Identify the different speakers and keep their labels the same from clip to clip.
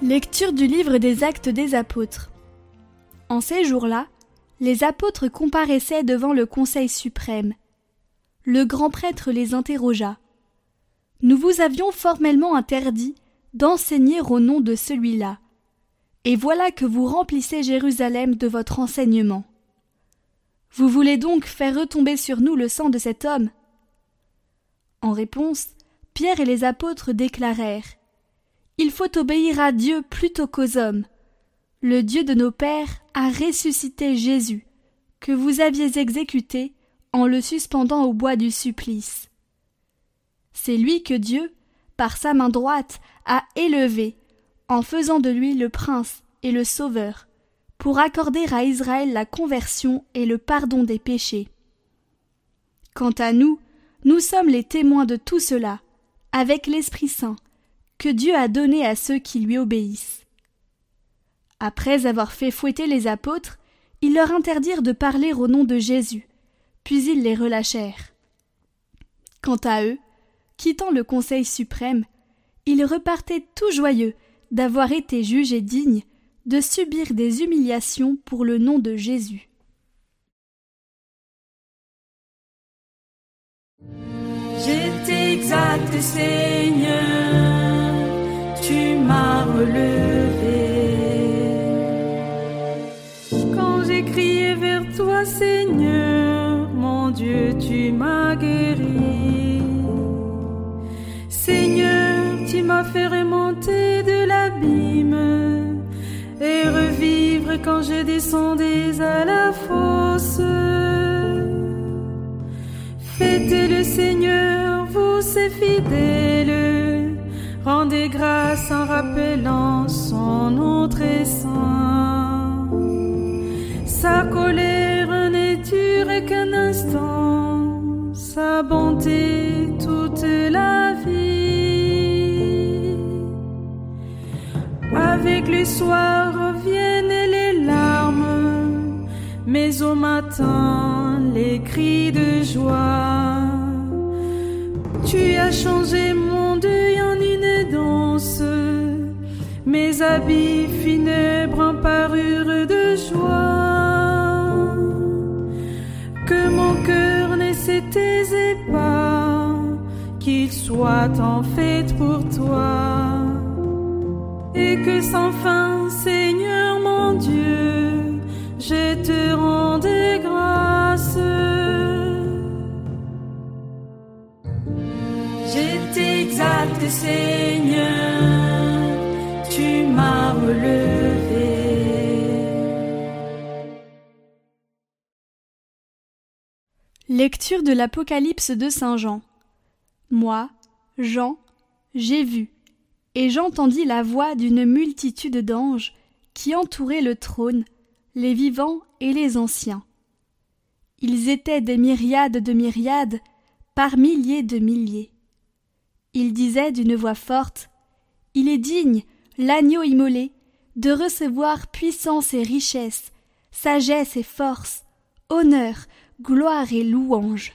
Speaker 1: Lecture du livre des actes des apôtres. En ces jours-là, les apôtres comparaissaient devant le Conseil suprême. Le grand prêtre les interrogea. Nous vous avions formellement interdit d'enseigner au nom de celui-là. Et voilà que vous remplissez Jérusalem de votre enseignement. Vous voulez donc faire retomber sur nous le sang de cet homme? En réponse, Pierre et les apôtres déclarèrent Il faut obéir à Dieu plutôt qu'aux hommes. Le Dieu de nos pères a ressuscité Jésus, que vous aviez exécuté en le suspendant au bois du supplice. C'est lui que Dieu, par sa main droite, a élevé, en faisant de lui le prince et le sauveur, pour accorder à Israël la conversion et le pardon des péchés. Quant à nous, nous sommes les témoins de tout cela, avec l'Esprit Saint, que Dieu a donné à ceux qui lui obéissent. Après avoir fait fouetter les apôtres, ils leur interdirent de parler au nom de Jésus, puis ils les relâchèrent. Quant à eux, quittant le Conseil suprême, ils repartaient tout joyeux d'avoir été jugés dignes de subir des humiliations pour le nom de Jésus.
Speaker 2: Tu m'as relevé. Quand j'ai crié vers toi, Seigneur, mon Dieu, tu m'as guéri. Seigneur, tu m'as fait remonter de l'abîme et revivre quand je descendais à la fosse. Fêtez le Seigneur, vous c'est fidèle, grâce en rappelant son nom très saint. Sa colère n'est dure qu'un instant, sa bonté toute la vie. Avec le soir reviennent les larmes, mais au matin les cris de joie. Tu as changé mon mes habits funèbres en parure de joie. Que mon cœur ne s'étaisait pas, qu'il soit en fête pour toi et que sans fin, Seigneur mon Dieu, je te rendais grâce. Exact, Seigneur,
Speaker 1: Lecture de l'Apocalypse de Saint Jean. Moi, Jean, j'ai vu, et j'entendis la voix d'une multitude d'anges qui entouraient le trône, les vivants et les anciens. Ils étaient des myriades de myriades, par milliers de milliers. Ils disaient d'une voix forte Il est digne, l'agneau immolé, de recevoir puissance et richesse, sagesse et force, honneur, gloire et louange.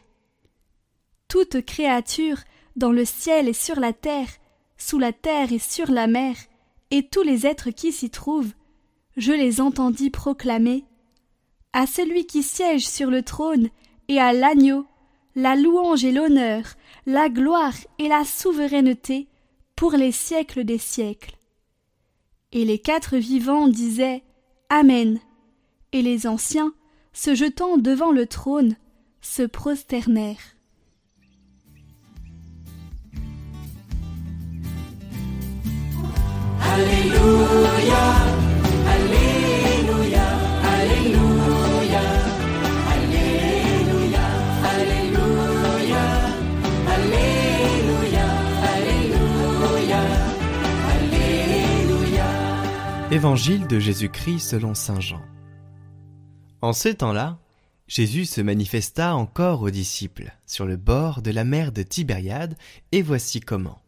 Speaker 1: Toute créature, dans le ciel et sur la terre, sous la terre et sur la mer, et tous les êtres qui s'y trouvent, je les entendis proclamer À celui qui siège sur le trône et à l'agneau, la louange et l'honneur, la gloire et la souveraineté pour les siècles des siècles. Et les quatre vivants disaient Amen. Et les anciens, se jetant devant le trône, se prosternèrent.
Speaker 2: Alléluia, Alléluia, Alléluia, Alléluia, Alléluia, Alléluia, Alléluia, Alléluia.
Speaker 3: Évangile de Jésus-Christ selon Saint Jean. En ce temps-là, Jésus se manifesta encore aux disciples sur le bord de la mer de Tibériade, et voici comment.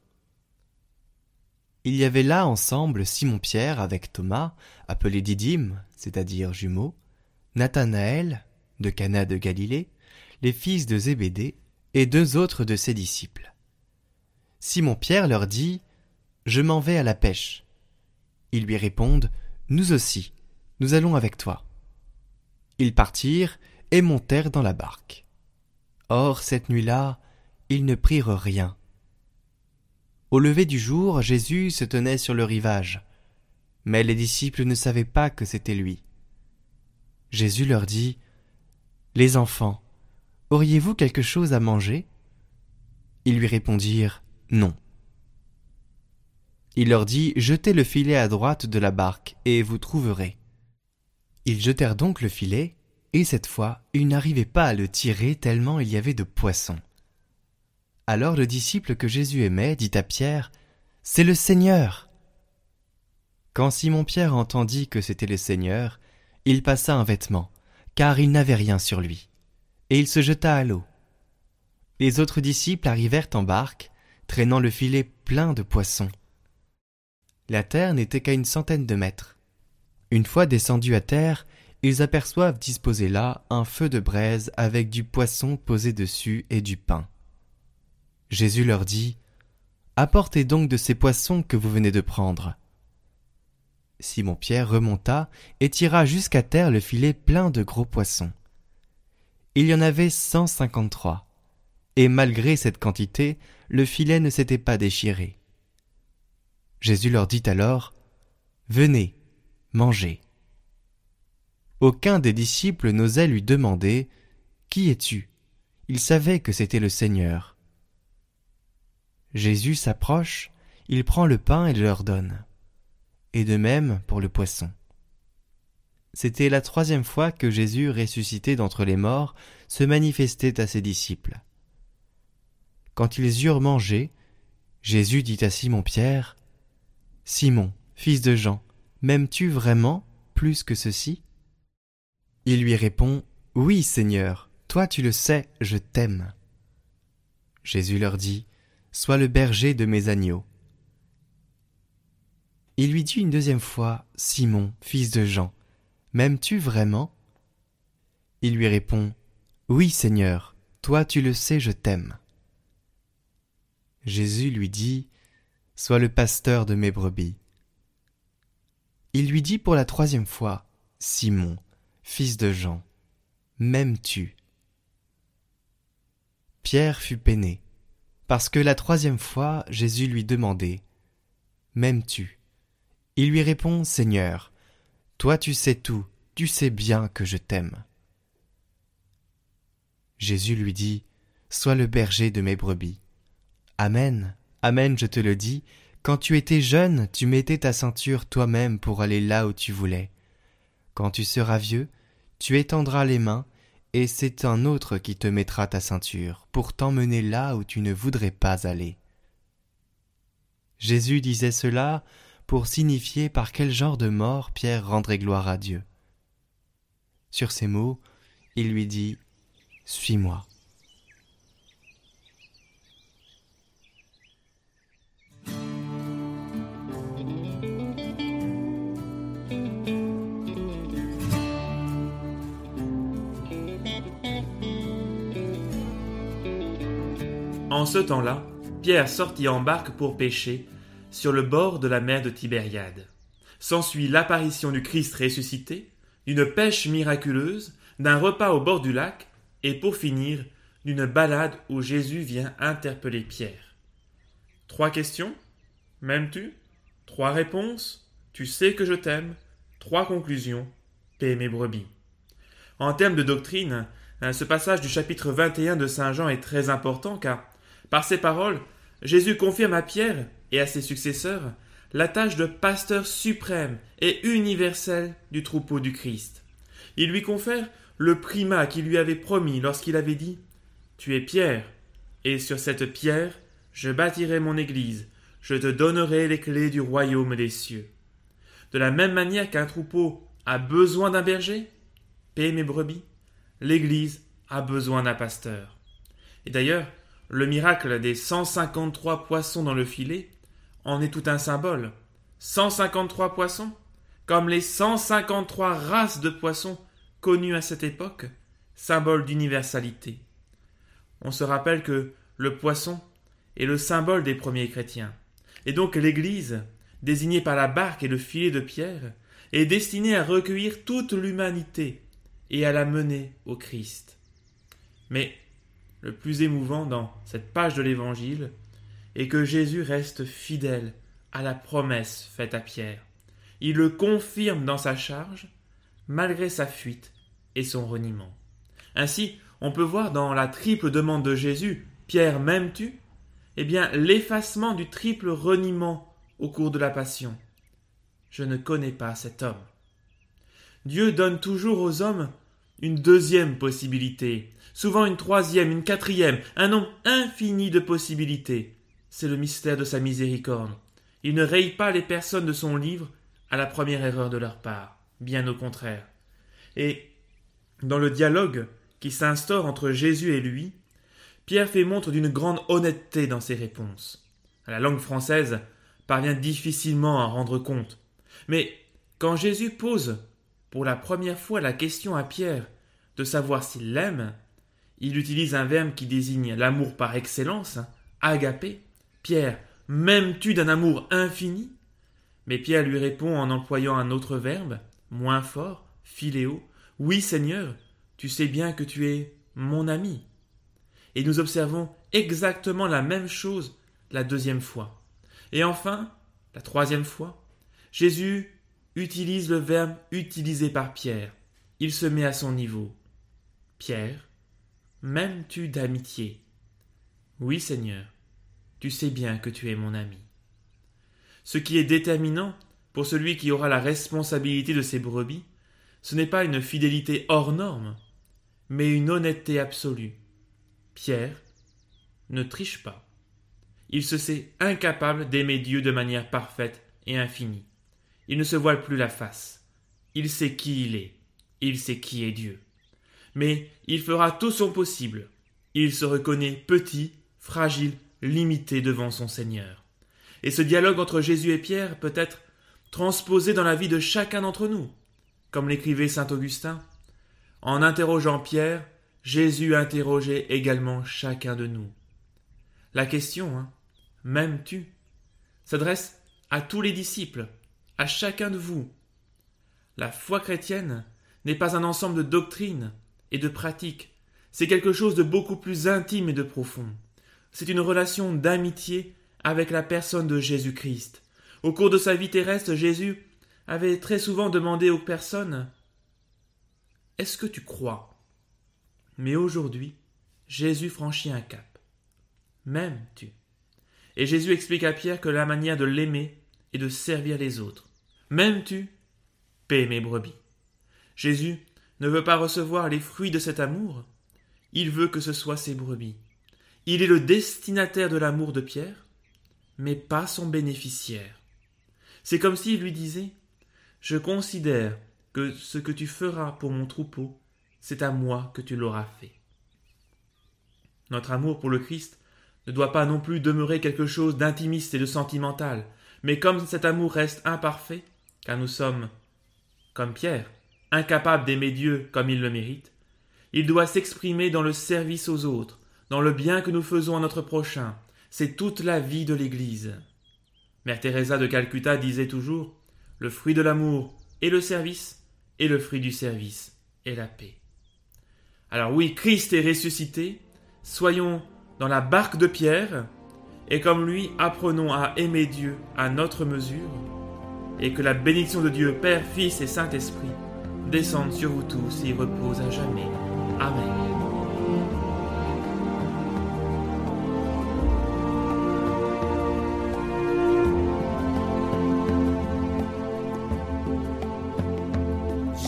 Speaker 3: Il y avait là ensemble Simon-Pierre avec Thomas, appelé Didyme, c'est-à-dire jumeau, Nathanaël, de Cana de Galilée, les fils de Zébédée, et deux autres de ses disciples. Simon-Pierre leur dit Je m'en vais à la pêche. Ils lui répondent Nous aussi, nous allons avec toi. Ils partirent et montèrent dans la barque. Or, cette nuit-là, ils ne prirent rien. Au lever du jour, Jésus se tenait sur le rivage, mais les disciples ne savaient pas que c'était lui. Jésus leur dit Les enfants, auriez-vous quelque chose à manger? Ils lui répondirent Non. Il leur dit Jetez le filet à droite de la barque, et vous trouverez. Ils jetèrent donc le filet, et cette fois ils n'arrivaient pas à le tirer tellement il y avait de poissons. Alors le disciple que Jésus aimait dit à Pierre C'est le Seigneur. Quand Simon-Pierre entendit que c'était le Seigneur, il passa un vêtement, car il n'avait rien sur lui, et il se jeta à l'eau. Les autres disciples arrivèrent en barque, traînant le filet plein de poissons. La terre n'était qu'à une centaine de mètres. Une fois descendus à terre, ils aperçoivent disposé là un feu de braise avec du poisson posé dessus et du pain. Jésus leur dit Apportez donc de ces poissons que vous venez de prendre. Simon-Pierre remonta et tira jusqu'à terre le filet plein de gros poissons. Il y en avait cent cinquante-trois, et malgré cette quantité, le filet ne s'était pas déchiré. Jésus leur dit alors Venez, mangez. Aucun des disciples n'osait lui demander Qui es-tu? Il savait que c'était le Seigneur. Jésus s'approche, il prend le pain et le leur donne. Et de même pour le poisson. C'était la troisième fois que Jésus, ressuscité d'entre les morts, se manifestait à ses disciples. Quand ils eurent mangé, Jésus dit à Simon-Pierre, Simon, fils de Jean, m'aimes-tu vraiment plus que ceci? Il lui répond, Oui, Seigneur, toi tu le sais, je t'aime. Jésus leur dit, Sois le berger de mes agneaux. Il lui dit une deuxième fois, Simon, fils de Jean, m'aimes-tu vraiment? Il lui répond, Oui, Seigneur, toi tu le sais, je t'aime. Jésus lui dit, Sois le pasteur de mes brebis. Il lui dit pour la troisième fois, Simon, fils de Jean, m'aimes-tu? Pierre fut peiné parce que la troisième fois Jésus lui demandait M'aimes-tu? Il lui répond Seigneur, toi tu sais tout, tu sais bien que je t'aime. Jésus lui dit Sois le berger de mes brebis. Amen, Amen, je te le dis, quand tu étais jeune, tu mettais ta ceinture toi-même pour aller là où tu voulais. Quand tu seras vieux, tu étendras les mains et c'est un autre qui te mettra ta ceinture, pour t'emmener là où tu ne voudrais pas aller. Jésus disait cela pour signifier par quel genre de mort Pierre rendrait gloire à Dieu. Sur ces mots, il lui dit Suis-moi.
Speaker 4: En ce temps-là, Pierre sortit en barque pour pêcher sur le bord de la mer de Tibériade. S'ensuit l'apparition du Christ ressuscité, d'une pêche miraculeuse, d'un repas au bord du lac, et pour finir, d'une balade où Jésus vient interpeller Pierre. Trois questions? M'aimes-tu? Trois réponses? Tu sais que je t'aime? Trois conclusions? Paix mes brebis. En termes de doctrine, ce passage du chapitre 21 de Saint Jean est très important car par ces paroles, Jésus confirme à Pierre et à ses successeurs la tâche de pasteur suprême et universel du troupeau du Christ. Il lui confère le primat qu'il lui avait promis lorsqu'il avait dit Tu es Pierre, et sur cette pierre je bâtirai mon Église, je te donnerai les clés du royaume des cieux. De la même manière qu'un troupeau a besoin d'un berger, paie mes brebis, l'Église a besoin d'un pasteur. Et d'ailleurs, le miracle des 153 poissons dans le filet en est tout un symbole. 153 poissons, comme les 153 races de poissons connues à cette époque, symbole d'universalité. On se rappelle que le poisson est le symbole des premiers chrétiens. Et donc l'Église désigné par la barque et le filet de pierre, est destiné à recueillir toute l'humanité et à la mener au Christ. Mais le plus émouvant dans cette page de l'Évangile est que Jésus reste fidèle à la promesse faite à Pierre. Il le confirme dans sa charge, malgré sa fuite et son reniement. Ainsi, on peut voir dans la triple demande de Jésus Pierre, m'aimes-tu? Eh bien, l'effacement du triple reniement au cours de la passion. Je ne connais pas cet homme. Dieu donne toujours aux hommes une deuxième possibilité, souvent une troisième, une quatrième, un nombre infini de possibilités. C'est le mystère de sa miséricorde. Il ne raye pas les personnes de son livre à la première erreur de leur part, bien au contraire. Et dans le dialogue qui s'instaure entre Jésus et lui, Pierre fait montre d'une grande honnêteté dans ses réponses. La langue française parvient difficilement à rendre compte. Mais quand Jésus pose pour la première fois la question à Pierre de savoir s'il l'aime, il utilise un verbe qui désigne l'amour par excellence, agapé. Pierre, m'aimes-tu d'un amour infini? Mais Pierre lui répond en employant un autre verbe, moins fort, philéo. Oui, Seigneur, tu sais bien que tu es mon ami. Et nous observons exactement la même chose la deuxième fois. Et enfin, la troisième fois, Jésus utilise le verbe utilisé par Pierre. Il se met à son niveau. Pierre, m'aimes-tu d'amitié? Oui, Seigneur, tu sais bien que tu es mon ami. Ce qui est déterminant pour celui qui aura la responsabilité de ses brebis, ce n'est pas une fidélité hors norme, mais une honnêteté absolue. Pierre ne triche pas. Il se sait incapable d'aimer Dieu de manière parfaite et infinie. Il ne se voile plus la face. Il sait qui il est. Il sait qui est Dieu. Mais il fera tout son possible. Il se reconnaît petit, fragile, limité devant son Seigneur. Et ce dialogue entre Jésus et Pierre peut être transposé dans la vie de chacun d'entre nous. Comme l'écrivait saint Augustin, en interrogeant Pierre, Jésus interrogeait également chacun de nous. La question, hein, m'aimes-tu s'adresse à tous les disciples, à chacun de vous. La foi chrétienne n'est pas un ensemble de doctrines et de pratiques, c'est quelque chose de beaucoup plus intime et de profond. C'est une relation d'amitié avec la personne de Jésus-Christ. Au cours de sa vie terrestre, Jésus avait très souvent demandé aux personnes Est-ce que tu crois Mais aujourd'hui, Jésus franchit un cap. M'aimes-tu Et Jésus explique à Pierre que la manière de l'aimer est de servir les autres. M'aimes-tu Paie mes brebis? Jésus ne veut pas recevoir les fruits de cet amour, il veut que ce soit ses brebis. Il est le destinataire de l'amour de Pierre, mais pas son bénéficiaire. C'est comme s'il lui disait Je considère que ce que tu feras pour mon troupeau, c'est à moi que tu l'auras fait. Notre amour pour le Christ ne doit pas non plus demeurer quelque chose d'intimiste et de sentimental, mais comme cet amour reste imparfait, car nous sommes, comme Pierre, incapables d'aimer Dieu comme il le mérite, il doit s'exprimer dans le service aux autres, dans le bien que nous faisons à notre prochain. C'est toute la vie de l'Église. Mère Teresa de Calcutta disait toujours Le fruit de l'amour est le service, et le fruit du service est la paix. Alors oui, Christ est ressuscité, soyons dans la barque de Pierre, et comme lui, apprenons à aimer Dieu à notre mesure, et que la bénédiction de Dieu, Père, Fils et Saint-Esprit, descende sur vous tous et repose à jamais. Amen.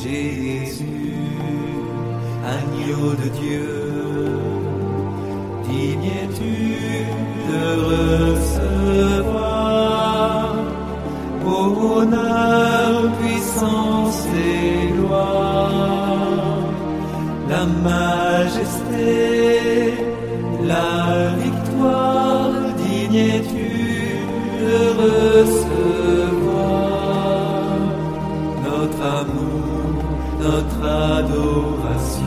Speaker 5: Jésus, agneau de Dieu tu de recevoir honneur, puissance et gloire, la majesté, la victoire, digne tu de recevoir notre amour, notre adoration.